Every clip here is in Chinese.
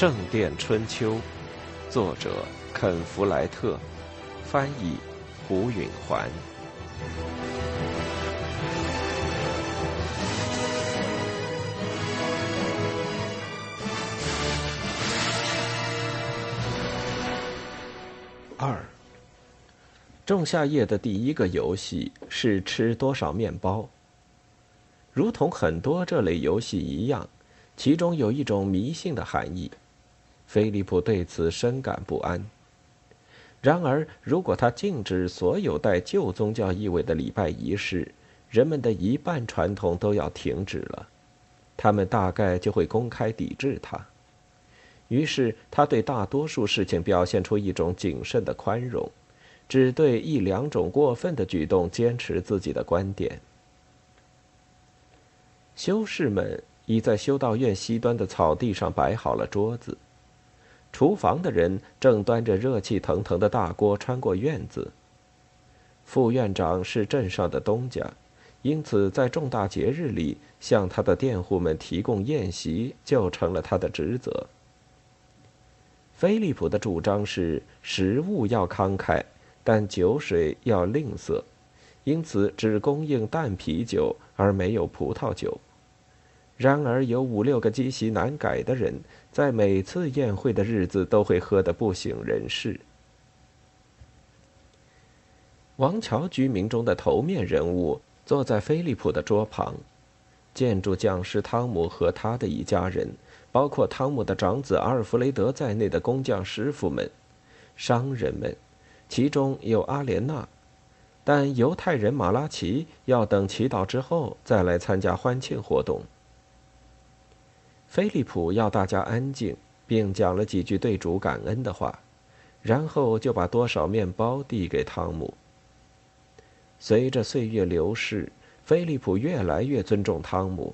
圣殿春秋》，作者肯·弗莱特，翻译胡允环。二，仲夏夜的第一个游戏是吃多少面包。如同很多这类游戏一样，其中有一种迷信的含义。菲利普对此深感不安。然而，如果他禁止所有带旧宗教意味的礼拜仪式，人们的一半传统都要停止了，他们大概就会公开抵制他。于是，他对大多数事情表现出一种谨慎的宽容，只对一两种过分的举动坚持自己的观点。修士们已在修道院西端的草地上摆好了桌子，厨房的人正端着热气腾腾的大锅穿过院子。副院长是镇上的东家，因此在重大节日里向他的佃户们提供宴席就成了他的职责。菲利普的主张是食物要慷慨，但酒水要吝啬，因此只供应淡啤酒而没有葡萄酒。然而，有五六个积习难改的人，在每次宴会的日子都会喝得不省人事。王桥居民中的头面人物坐在菲利普的桌旁，建筑匠师汤姆和他的一家人，包括汤姆的长子阿尔弗雷德在内的工匠师傅们，商人们，其中有阿莲娜，但犹太人马拉奇要等祈祷之后再来参加欢庆活动。菲利普要大家安静，并讲了几句对主感恩的话，然后就把多少面包递给汤姆。随着岁月流逝，菲利普越来越尊重汤姆。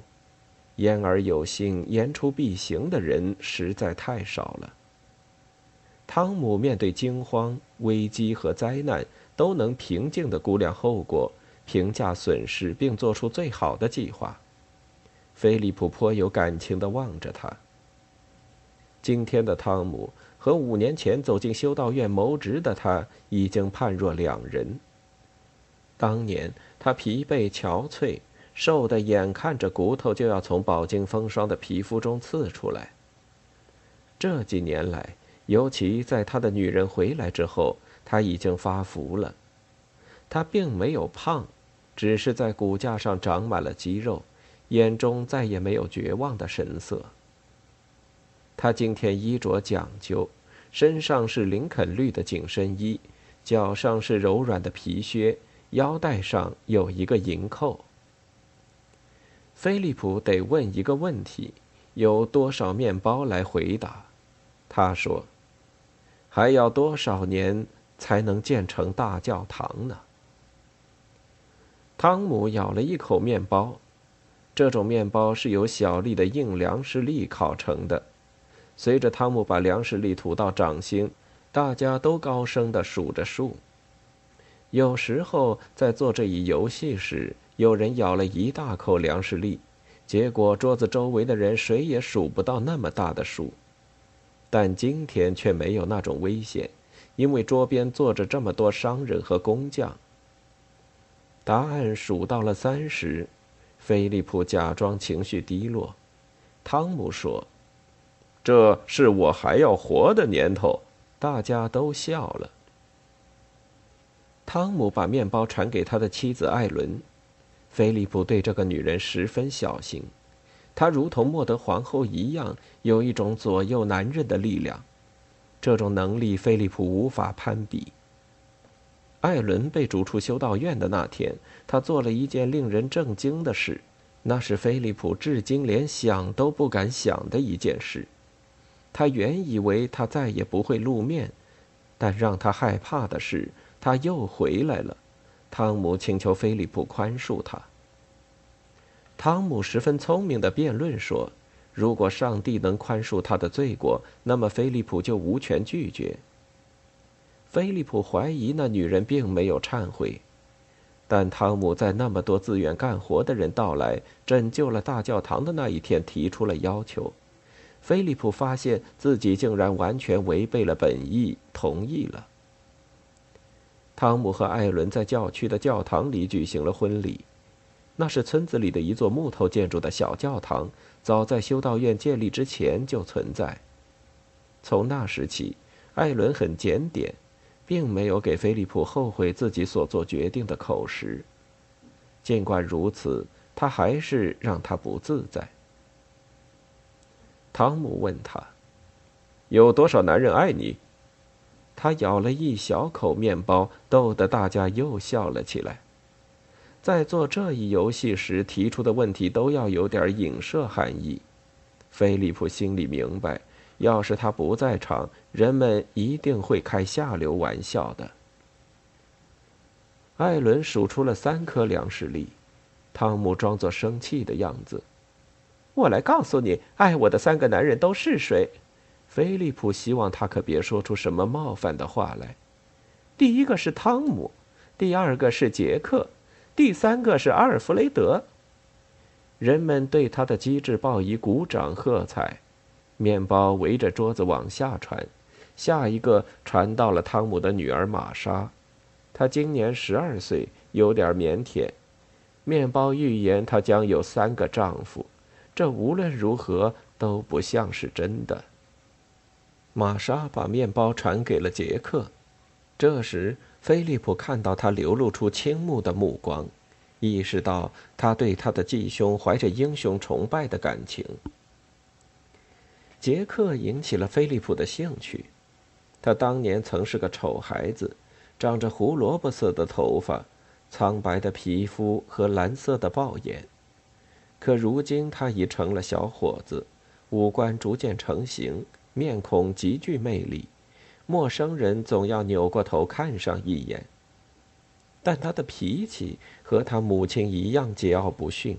言而有信、言出必行的人实在太少了。汤姆面对惊慌、危机和灾难，都能平静地估量后果，评价损失，并做出最好的计划。菲利普颇有感情地望着他。今天的汤姆和五年前走进修道院谋职的他已经判若两人。当年他疲惫憔悴，瘦得眼看着骨头就要从饱经风霜的皮肤中刺出来。这几年来，尤其在他的女人回来之后，他已经发福了。他并没有胖，只是在骨架上长满了肌肉。眼中再也没有绝望的神色。他今天衣着讲究，身上是林肯绿的紧身衣，脚上是柔软的皮靴，腰带上有一个银扣。菲利普得问一个问题：有多少面包来回答？他说：“还要多少年才能建成大教堂呢？”汤姆咬了一口面包。这种面包是由小粒的硬粮食粒烤成的。随着汤姆把粮食粒吐到掌心，大家都高声地数着数。有时候在做这一游戏时，有人咬了一大口粮食粒，结果桌子周围的人谁也数不到那么大的数。但今天却没有那种危险，因为桌边坐着这么多商人和工匠。答案数到了三十。菲利普假装情绪低落，汤姆说：“这是我还要活的年头。”大家都笑了。汤姆把面包传给他的妻子艾伦。菲利普对这个女人十分小心，她如同莫德皇后一样，有一种左右男人的力量。这种能力，菲利普无法攀比。艾伦被逐出修道院的那天，他做了一件令人震惊的事，那是菲利普至今连想都不敢想的一件事。他原以为他再也不会露面，但让他害怕的是，他又回来了。汤姆请求菲利普宽恕他。汤姆十分聪明的辩论说：“如果上帝能宽恕他的罪过，那么菲利普就无权拒绝。”菲利普怀疑那女人并没有忏悔，但汤姆在那么多自愿干活的人到来、拯救了大教堂的那一天提出了要求。菲利普发现自己竟然完全违背了本意，同意了。汤姆和艾伦在教区的教堂里举行了婚礼，那是村子里的一座木头建筑的小教堂，早在修道院建立之前就存在。从那时起，艾伦很检点，并没有给菲利普后悔自己所做决定的口实。尽管如此，他还是让他不自在。汤姆问他：“有多少男人爱你？”他咬了一小口面包，逗得大家又笑了起来。在做这一游戏时提出的问题都要有点影射含义。菲利普心里明白，要是他不在场，人们一定会开下流玩笑的。艾伦数出了三颗粮食粒，汤姆装作生气的样子：“我来告诉你，爱我的三个男人都是谁。”菲利普希望他可别说出什么冒犯的话来。第一个是汤姆，第二个是杰克，第三个是阿尔弗雷德。人们对他的机智报以鼓掌喝彩。面包围着桌子往下传，下一个传到了汤姆的女儿玛莎，她今年十二岁，有点腼腆。面包预言她将有三个丈夫，这无论如何都不像是真的。玛莎把面包传给了杰克。这时，菲利普看到他流露出倾慕的目光，意识到他对他的继兄怀着英雄崇拜的感情。杰克引起了菲利普的兴趣。他当年曾是个丑孩子，长着胡萝卜色的头发、苍白的皮肤和蓝色的豹眼。可如今他已成了小伙子，五官逐渐成型。面孔极具魅力，陌生人总要扭过头看上一眼。但他的脾气和他母亲一样桀骜不驯。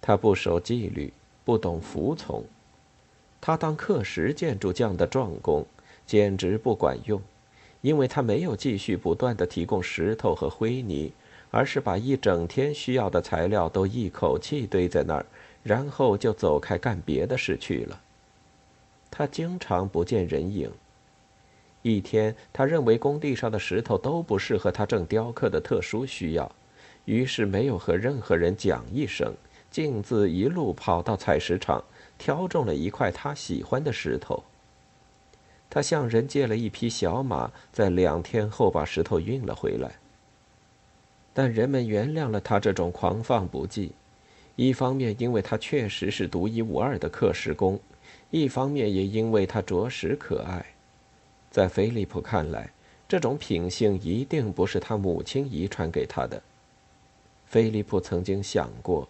他不守纪律，不懂服从。他当刻石建筑匠的壮工，简直不管用，因为他没有继续不断的提供石头和灰泥，而是把一整天需要的材料都一口气堆在那儿，然后就走开干别的事去了。他经常不见人影。一天，他认为工地上的石头都不适合他正雕刻的特殊需要，于是没有和任何人讲一声，径自一路跑到采石场，挑中了一块他喜欢的石头。他向人借了一匹小马，在两天后把石头运了回来。但人们原谅了他这种狂放不羁，一方面因为他确实是独一无二的刻石工。一方面也因为他着实可爱，在菲利普看来，这种品性一定不是他母亲遗传给他的。菲利普曾经想过，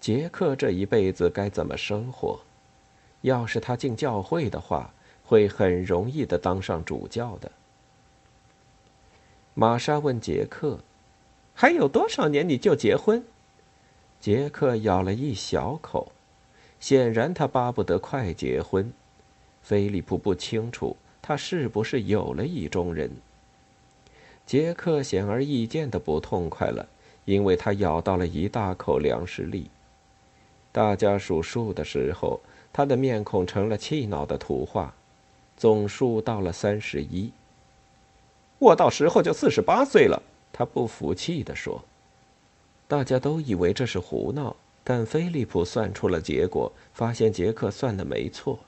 杰克这一辈子该怎么生活。要是他进教会的话，会很容易的当上主教的。玛莎问杰克：“还有多少年你就结婚？”杰克咬了一小口。显然，他巴不得快结婚。菲利普不清楚他是不是有了意中人。杰克显而易见的不痛快了，因为他咬到了一大口粮食粒。大家数数的时候，他的面孔成了气恼的图画，总数到了三十一。我到时候就四十八岁了，他不服气地说。大家都以为这是胡闹。但菲利普算出了结果，发现杰克算的没错。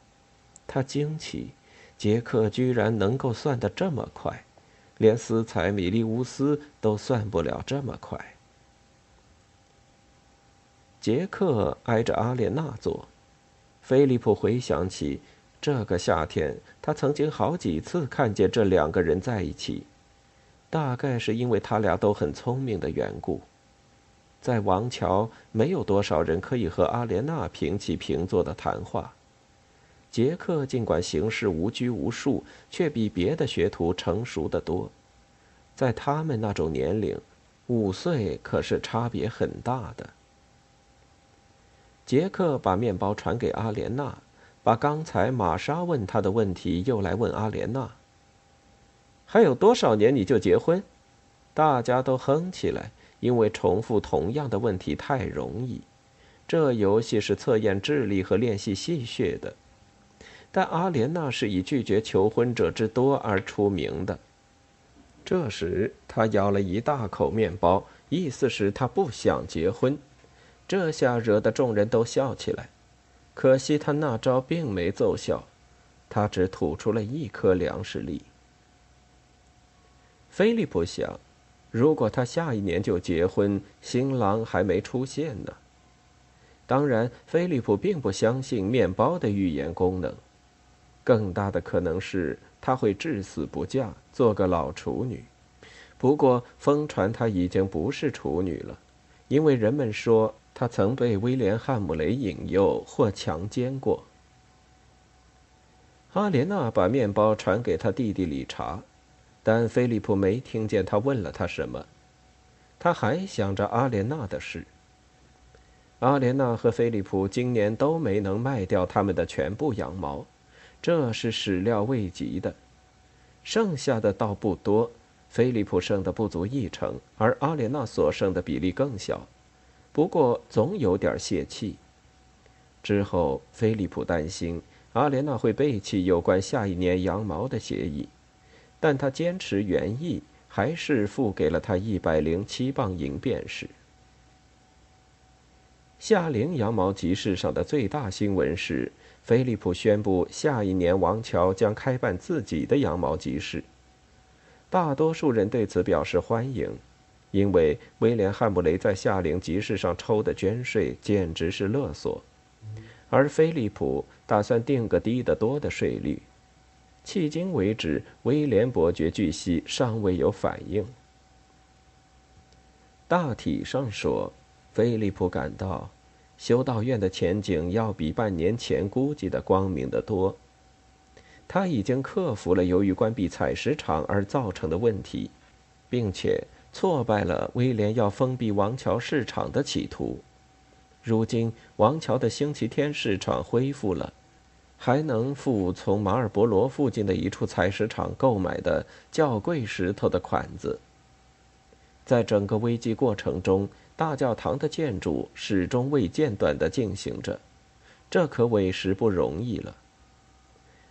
他惊奇，杰克居然能够算得这么快，连斯采米利乌斯都算不了这么快。杰克挨着阿莲娜坐，菲利普回想起这个夏天，他曾经好几次看见这两个人在一起，大概是因为他俩都很聪明的缘故。在王桥，没有多少人可以和阿莲娜平起平坐的谈话。杰克尽管行事无拘无束，却比别的学徒成熟得多。在他们那种年龄，五岁可是差别很大的。杰克把面包传给阿莲娜，把刚才玛莎问他的问题又来问阿莲娜。还有多少年你就结婚？大家都哼起来。因为重复同样的问题太容易，这游戏是测验智力和练习戏谑的。但阿莲娜是以拒绝求婚者之多而出名的。这时，他咬了一大口面包，意思是他不想结婚。这下惹得众人都笑起来。可惜他那招并没奏效，他只吐出了一颗粮食粒。菲利普想，如果他下一年就结婚，新郎还没出现呢。当然，菲利普并不相信面包的预言功能，更大的可能是他会至死不嫁，做个老处女。不过，疯传他已经不是处女了，因为人们说他曾被威廉·汉姆雷引诱或强奸过。阿莲娜把面包传给他弟弟理查。但菲利普没听见他问了他什么，他还想着阿莲娜的事。阿莲娜和菲利普今年都没能卖掉他们的全部羊毛，这是始料未及的。剩下的倒不多，菲利普剩的不足一成，而阿莲娜所剩的比例更小。不过总有点泄气。之后，菲利普担心阿莲娜会背弃有关下一年羊毛的协议。但他坚持原意，还是付给了他一百零七磅银便士。夏令羊毛集市上的最大新闻是，菲利普宣布下一年王乔将开办自己的羊毛集市。大多数人对此表示欢迎，因为威廉·汉姆雷在夏令集市上抽的捐税简直是勒索，而菲利普打算定个低得多的税率。迄今为止，威廉伯爵据悉尚未有反应。大体上说，菲利普感到修道院的前景要比半年前估计的光明得多。他已经克服了由于关闭采石场而造成的问题，并且挫败了威廉要封闭王桥市场的企图。如今，王桥的星期天市场恢复了。还能付从马尔伯罗附近的一处采石场购买的较贵石头的款子。在整个危机过程中，大教堂的建筑始终未间断地进行着，这可委实不容易了。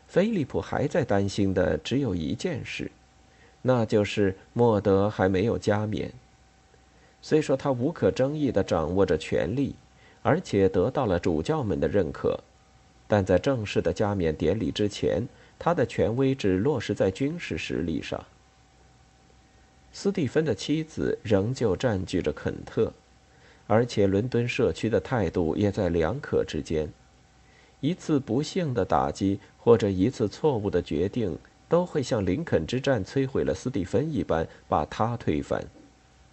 菲利普还在担心的只有一件事，那就是莫德还没有加冕。虽说他无可争议地掌握着权力，而且得到了主教们的认可。但在正式的加冕典礼之前，他的权威只落实在军事实力上。斯蒂芬的妻子仍旧占据着肯特，而且伦敦社区的态度也在两可之间。一次不幸的打击或者一次错误的决定，都会像林肯之战摧毁了斯蒂芬一般把他推翻。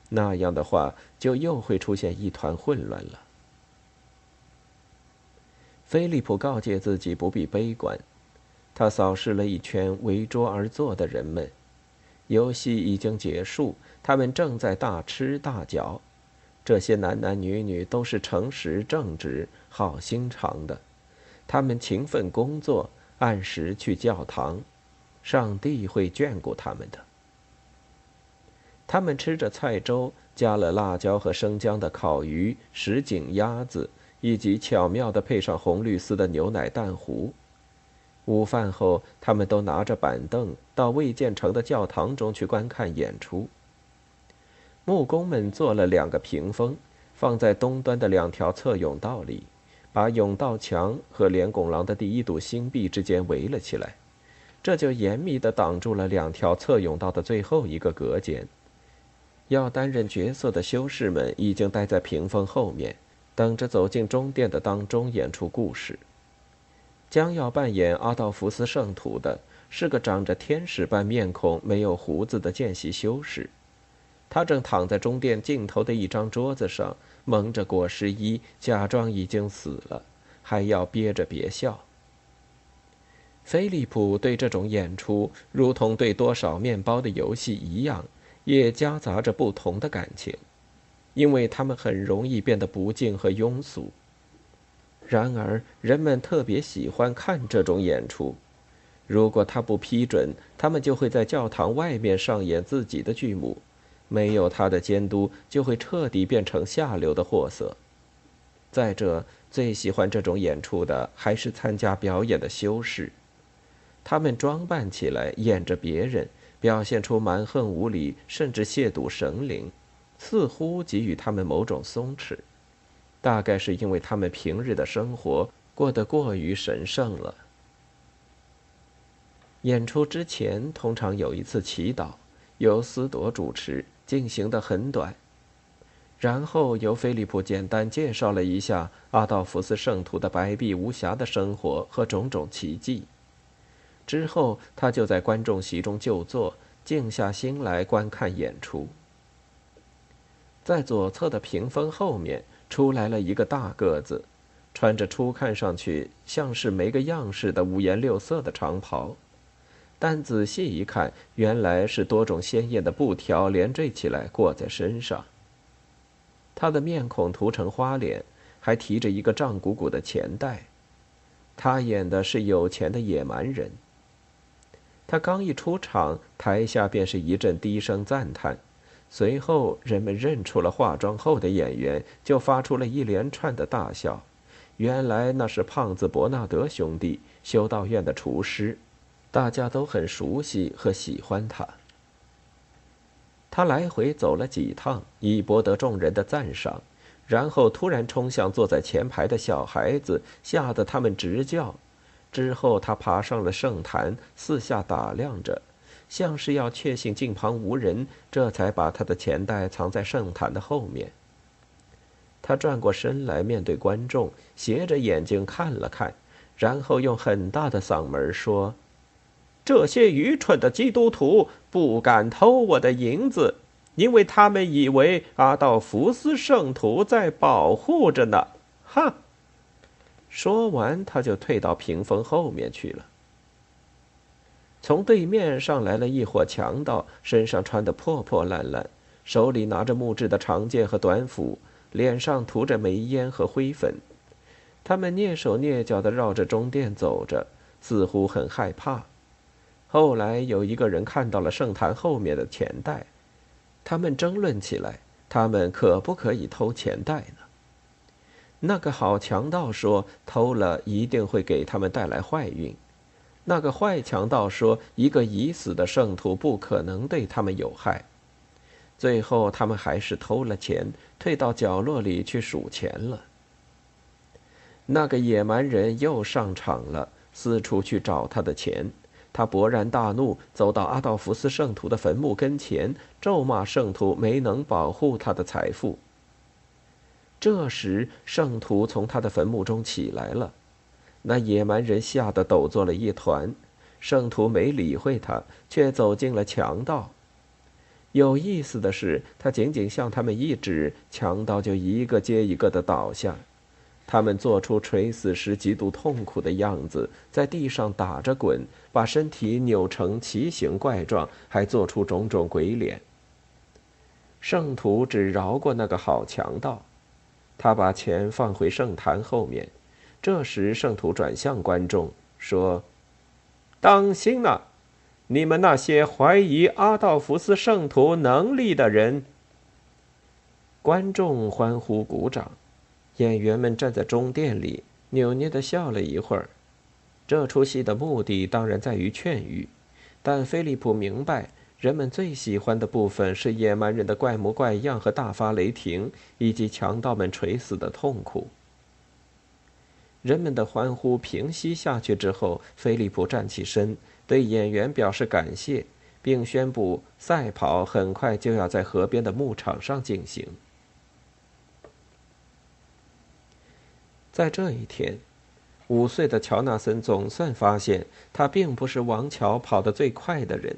那样的话，就又会出现一团混乱了。菲利普告诫自己不必悲观，他扫视了一圈围桌而坐的人们，游戏已经结束，他们正在大吃大嚼。这些男男女女都是诚实正直、好心肠的，他们勤奋工作，按时去教堂，上帝会眷顾他们的。他们吃着菜粥，加了辣椒和生姜的烤鱼、什锦鸭子。以及巧妙地配上红绿丝的牛奶蛋糊。午饭后，他们都拿着板凳到未建成的教堂中去观看演出。木工们做了两个屏风，放在东端的两条侧甬道里，把甬道墙和连拱廊的第一堵新壁之间围了起来，这就严密地挡住了两条侧甬道的最后一个隔间。要担任角色的修士们已经待在屏风后面。等着走进中殿的当中演出故事。将要扮演阿道夫斯圣徒的是个长着天使般面孔、没有胡子的见习修士，他正躺在中殿尽头的一张桌子上，蒙着裹尸衣，假装已经死了，还要憋着别笑。菲利普对这种演出，如同对多少面包的游戏一样，也夹杂着不同的感情。因为他们很容易变得不敬和庸俗。然而，人们特别喜欢看这种演出。如果他不批准，他们就会在教堂外面上演自己的剧目。没有他的监督，就会彻底变成下流的货色。再者，最喜欢这种演出的还是参加表演的修士。他们装扮起来，演着别人，表现出蛮横无理，甚至亵渎神灵，似乎给予他们某种松弛。大概是因为他们平日的生活过得过于神圣了。演出之前，通常有一次祈祷，由斯朵主持，进行的很短。然后由菲利普简单介绍了一下阿道夫斯圣徒的白璧无瑕的生活和种种奇迹。之后，他就在观众席中就坐，静下心来观看演出。在左侧的屏风后面出来了一个大个子，穿着初看上去像是没个样式的五颜六色的长袍，但仔细一看，原来是多种鲜艳的布条连缀起来裹在身上。他的面孔涂成花脸，还提着一个胀鼓鼓的钱袋。他演的是有钱的野蛮人。他刚一出场，台下便是一阵低声赞叹，随后人们认出了化妆后的演员，就发出了一连串的大笑。原来那是胖子伯纳德兄弟，修道院的厨师，大家都很熟悉和喜欢他。他来回走了几趟，以博得众人的赞赏，然后突然冲向坐在前排的小孩子，吓得他们直叫。之后，他爬上了圣坛，四下打量着，像是要确信近旁无人，这才把他的钱袋藏在圣坛的后面。他转过身来，面对观众，斜着眼睛看了看，然后用很大的嗓门说。这些愚蠢的基督徒不敢偷我的银子，因为他们以为阿道夫斯圣徒在保护着呢。哈！说完，他就退到屏风后面去了。从对面上来了一伙强盗，身上穿得破破烂烂，手里拿着木质的长剑和短斧，脸上涂着煤烟和灰粉。他们蹑手蹑脚地绕着中殿走着，似乎很害怕。后来有一个人看到了圣坛后面的钱袋，他们争论起来：他们可不可以偷钱袋呢？那个好强盗说：偷了一定会给他们带来坏运。那个坏强盗说：一个已死的圣徒不可能对他们有害。最后，他们还是偷了钱，退到角落里去数钱了。那个野蛮人又上场了，四处去找他的钱。他勃然大怒，走到阿道夫斯圣徒的坟墓跟前，咒骂圣徒没能保护他的财富。这时，圣徒从他的坟墓中起来了，那野蛮人吓得抖作了一团。圣徒没理会他，却走进了强盗。有意思的是，他仅仅向他们一指，强盗就一个接一个的倒下。他们做出垂死时极度痛苦的样子，在地上打着滚，把身体扭成奇形怪状，还做出种种鬼脸。圣徒只饶过那个好强盗，他把钱放回圣坛后面。这时，圣徒转向观众说：“当心呐，你们那些怀疑阿道夫斯圣徒能力的人。”观众欢呼鼓掌。演员们站在中殿里，扭捏地笑了一会儿。这出戏的目的当然在于劝喻，但菲利普明白，人们最喜欢的部分是野蛮人的怪模怪样和大发雷霆，以及强盗们垂死的痛苦。人们的欢呼平息下去之后，菲利普站起身，对演员表示感谢，并宣布赛跑很快就要在河边的牧场上进行。在这一天，五岁的乔纳森总算发现，他并不是王乔跑得最快的人。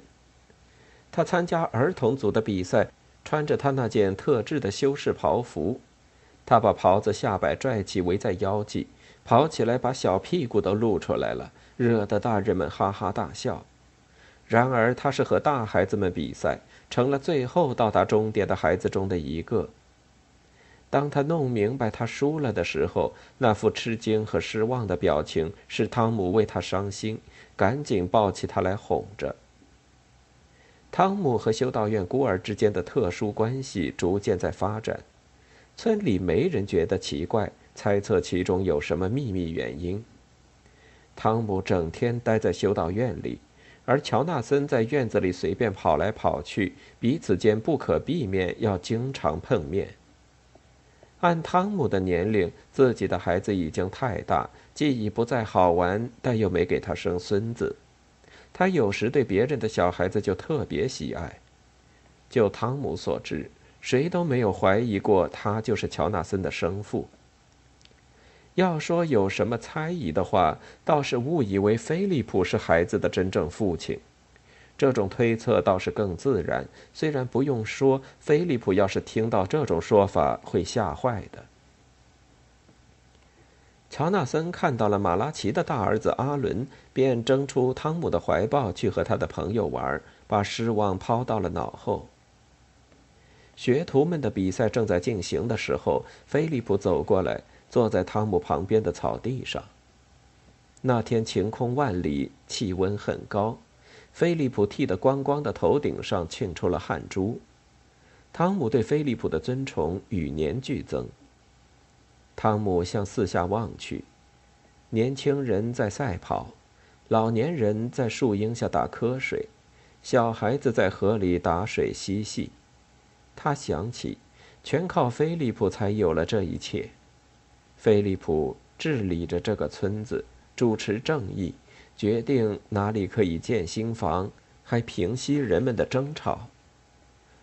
他参加儿童组的比赛，穿着他那件特制的修士袍服，他把袍子下摆拽起围在腰际，跑起来把小屁股都露出来了，惹得大人们哈哈大笑。然而，他是和大孩子们比赛，成了最后到达终点的孩子中的一个。当他弄明白他输了的时候，那副吃惊和失望的表情使汤姆为他伤心，赶紧抱起他来哄着。汤姆和修道院孤儿之间的特殊关系逐渐在发展，村里没人觉得奇怪，猜测其中有什么秘密原因。汤姆整天待在修道院里，而乔纳森在院子里随便跑来跑去，彼此间不可避免要经常碰面。按汤姆的年龄，自己的孩子已经太大，既已不再好玩，但又没给他生孙子。他有时对别人的小孩子就特别喜爱。就汤姆所知，谁都没有怀疑过他就是乔纳森的生父。要说有什么猜疑的话，倒是误以为菲利普是孩子的真正父亲。这种推测倒是更自然。虽然不用说，菲利普要是听到这种说法，会吓坏的。乔纳森看到了马拉奇的大儿子阿伦，便挣出汤姆的怀抱去和他的朋友玩，把失望抛到了脑后。学徒们的比赛正在进行的时候，菲利普走过来。坐在汤姆旁边的草地上。那天晴空万里，气温很高，菲利普剃得光光的头顶上沁出了汗珠。汤姆对菲利普的尊崇与年俱增。汤姆向四下望去，年轻人在赛跑，老年人在树荫下打瞌睡，小孩子在河里打水嬉戏。他想起，全靠菲利普才有了这一切。菲利普治理着这个村子，主持正义，决定哪里可以建新房，还平息人们的争吵。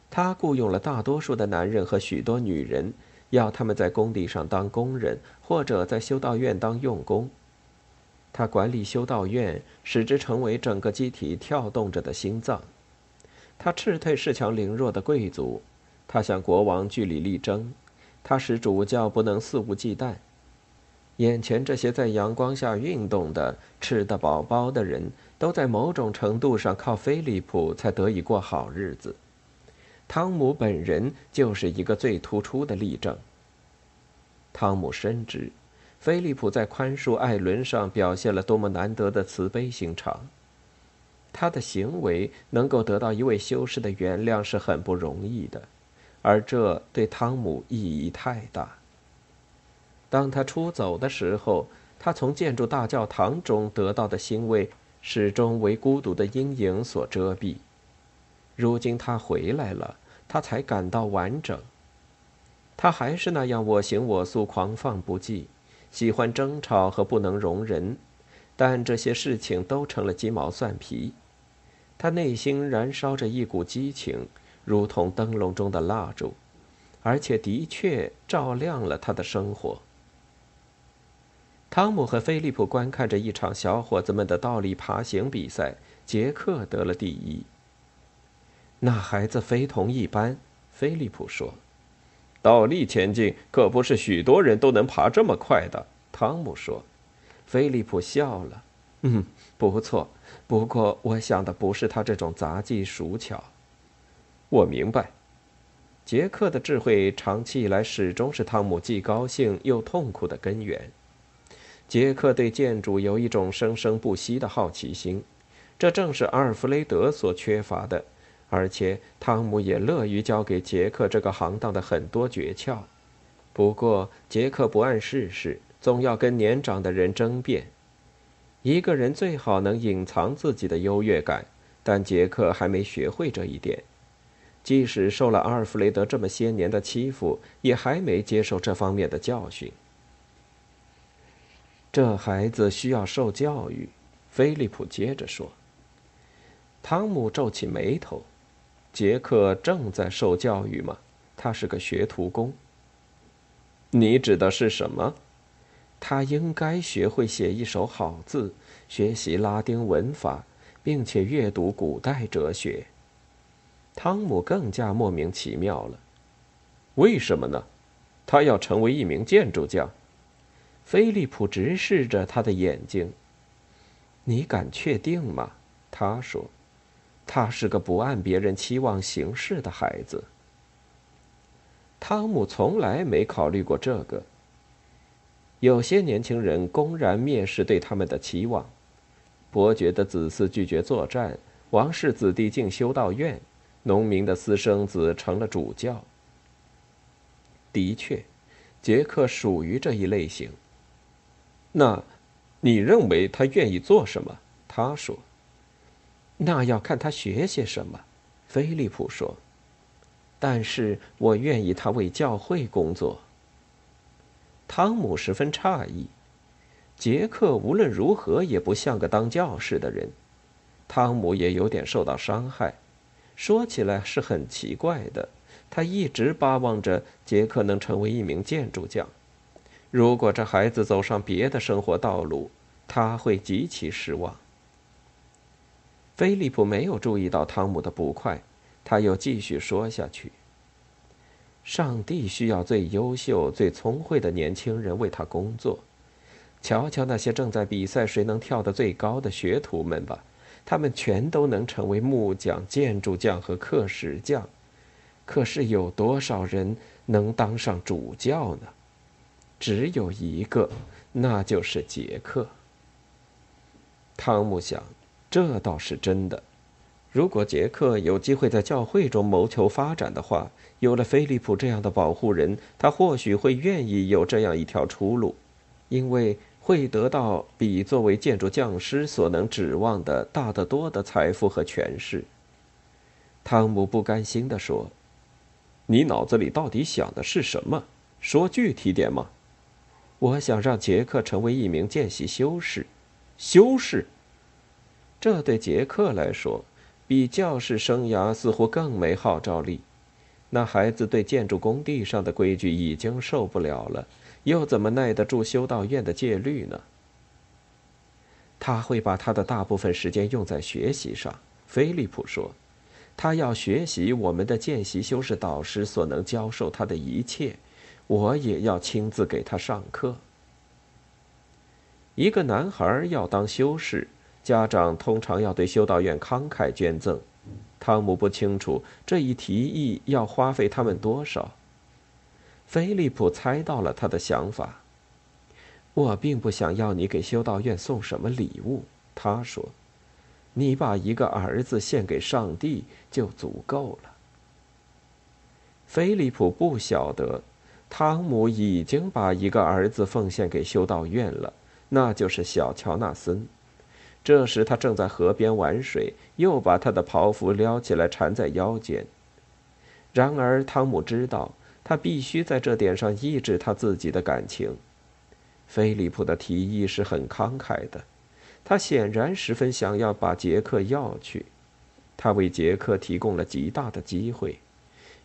他雇佣了大多数的男人和许多女人，要他们在工地上当工人，或者在修道院当佣工。他管理修道院，使之成为整个机体跳动着的心脏。他斥退恃强凌弱的贵族，他向国王据理力争，他使主教不能肆无忌惮。眼前这些在阳光下运动的、吃得饱饱的人，都在某种程度上靠菲利普才得以过好日子。汤姆本人就是一个最突出的例证。汤姆深知，菲利普在宽恕艾伦上表现了多么难得的慈悲心肠。他的行为能够得到一位修士的原谅是很不容易的，而这对汤姆意义太大。当他出走的时候，他从建筑大教堂中得到的欣慰，始终为孤独的阴影所遮蔽。如今他回来了，他才感到完整。他还是那样我行我素、狂放不羁，喜欢争吵和不能容人，但这些事情都成了鸡毛蒜皮。他内心燃烧着一股激情，如同灯笼中的蜡烛，而且的确照亮了他的生活。汤姆和菲利普观看着一场小伙子们的倒立爬行比赛，杰克得了第一。那孩子非同一般，菲利普说：“倒立前进可不是许多人都能爬这么快的。”汤姆说。菲利普笑了：“嗯，不错。不过我想的不是他这种杂技熟巧。”我明白。杰克的智慧长期以来始终是汤姆既高兴又痛苦的根源。杰克对建筑有一种生生不息的好奇心，这正是阿尔弗雷德所缺乏的。而且汤姆也乐于教给杰克这个行当的很多诀窍。不过杰克不谙世事，总要跟年长的人争辩。一个人最好能隐藏自己的优越感，但杰克还没学会这一点。即使受了阿尔弗雷德这么些年的欺负，也还没接受这方面的教训。这孩子需要受教育，菲利普接着说。汤姆皱起眉头。杰克正在受教育吗？他是个学徒工。你指的是什么？他应该学会写一手好字，学习拉丁文法，并且阅读古代哲学。汤姆更加莫名其妙了。为什么呢？他要成为一名建筑匠。菲利普直视着他的眼睛。你敢确定吗？他说：“他是个不按别人期望行事的孩子。”汤姆从来没考虑过这个。有些年轻人公然蔑视对他们的期望：伯爵的子嗣拒绝作战，王室子弟进修道院，农民的私生子成了主教。的确，杰克属于这一类型。那，你认为他愿意做什么？他说。那要看他学些什么，菲利普说。但是我愿意他为教会工作。汤姆十分诧异，杰克无论如何也不像个当教士的人。汤姆也有点受到伤害，说起来是很奇怪的。他一直巴望着杰克能成为一名建筑匠。如果这孩子走上别的生活道路，他会极其失望。菲利普没有注意到汤姆的不快，他又继续说下去：“上帝需要最优秀、最聪慧的年轻人为他工作。瞧瞧那些正在比赛谁能跳得最高的学徒们吧。”他们全都能成为木匠、建筑匠和刻石匠，可是有多少人能当上主教呢？只有一个，那就是杰克。汤姆想，这倒是真的。如果杰克有机会在教会中谋求发展的话，有了菲利普这样的保护人，他或许会愿意有这样一条出路，因为。会得到比作为建筑匠师所能指望的大得多的财富和权势。汤姆不甘心地说：“你脑子里到底想的是什么？说具体点嘛。”“我想让杰克成为一名见习修士。”“修士？”这对杰克来说，比教士生涯似乎更没号召力。那孩子对建筑工地上的规矩已经受不了了。又怎么耐得住修道院的戒律呢？他会把他的大部分时间用在学习上。菲利普说：“他要学习我们的见习修士导师所能教授他的一切，我也要亲自给他上课。”一个男孩要当修士，家长通常要对修道院慷慨捐赠。汤姆不清楚这一提议要花费他们多少。菲利普猜到了他的想法。我并不想要你给修道院送什么礼物，他说：“你把一个儿子献给上帝就足够了。”菲利普不晓得，汤姆已经把一个儿子奉献给修道院了，那就是小乔纳森。这时他正在河边玩水，又把他的袍服撩起来缠在腰间。然而汤姆知道。他必须在这点上抑制他自己的感情。菲利普的提议是很慷慨的，他显然十分想要把杰克要去。他为杰克提供了极大的机会。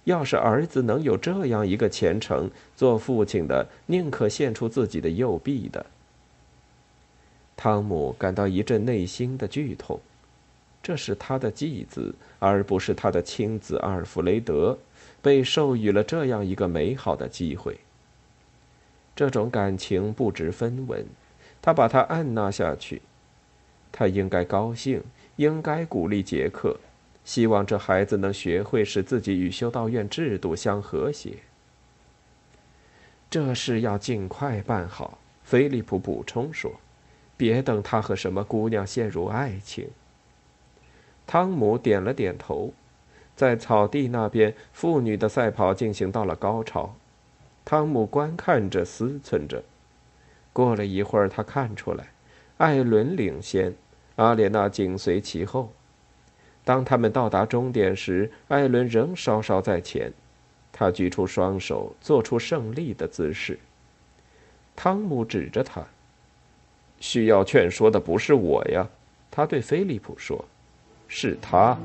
要是儿子能有这样一个前程，做父亲的宁可献出自己的右臂的。汤姆感到一阵内心的剧痛，这是他的继子，而不是他的亲子阿尔弗雷德。被授予了这样一个美好的机会。这种感情不值分文，他把它按捺下去。他应该高兴，应该鼓励杰克，希望这孩子能学会使自己与修道院制度相和谐。这事要尽快办好，菲利普补充说：“别等他和什么姑娘陷入爱情。”汤姆点了点头。在草地那边，妇女的赛跑进行到了高潮。汤姆观看着，思忖着。过了一会儿，他看出来，艾伦领先，阿莲娜紧随其后。当他们到达终点时，艾伦仍稍稍在前。他举出双手，做出胜利的姿势。汤姆指着他：“需要劝说的不是我呀。”他对菲利普说：“是他。”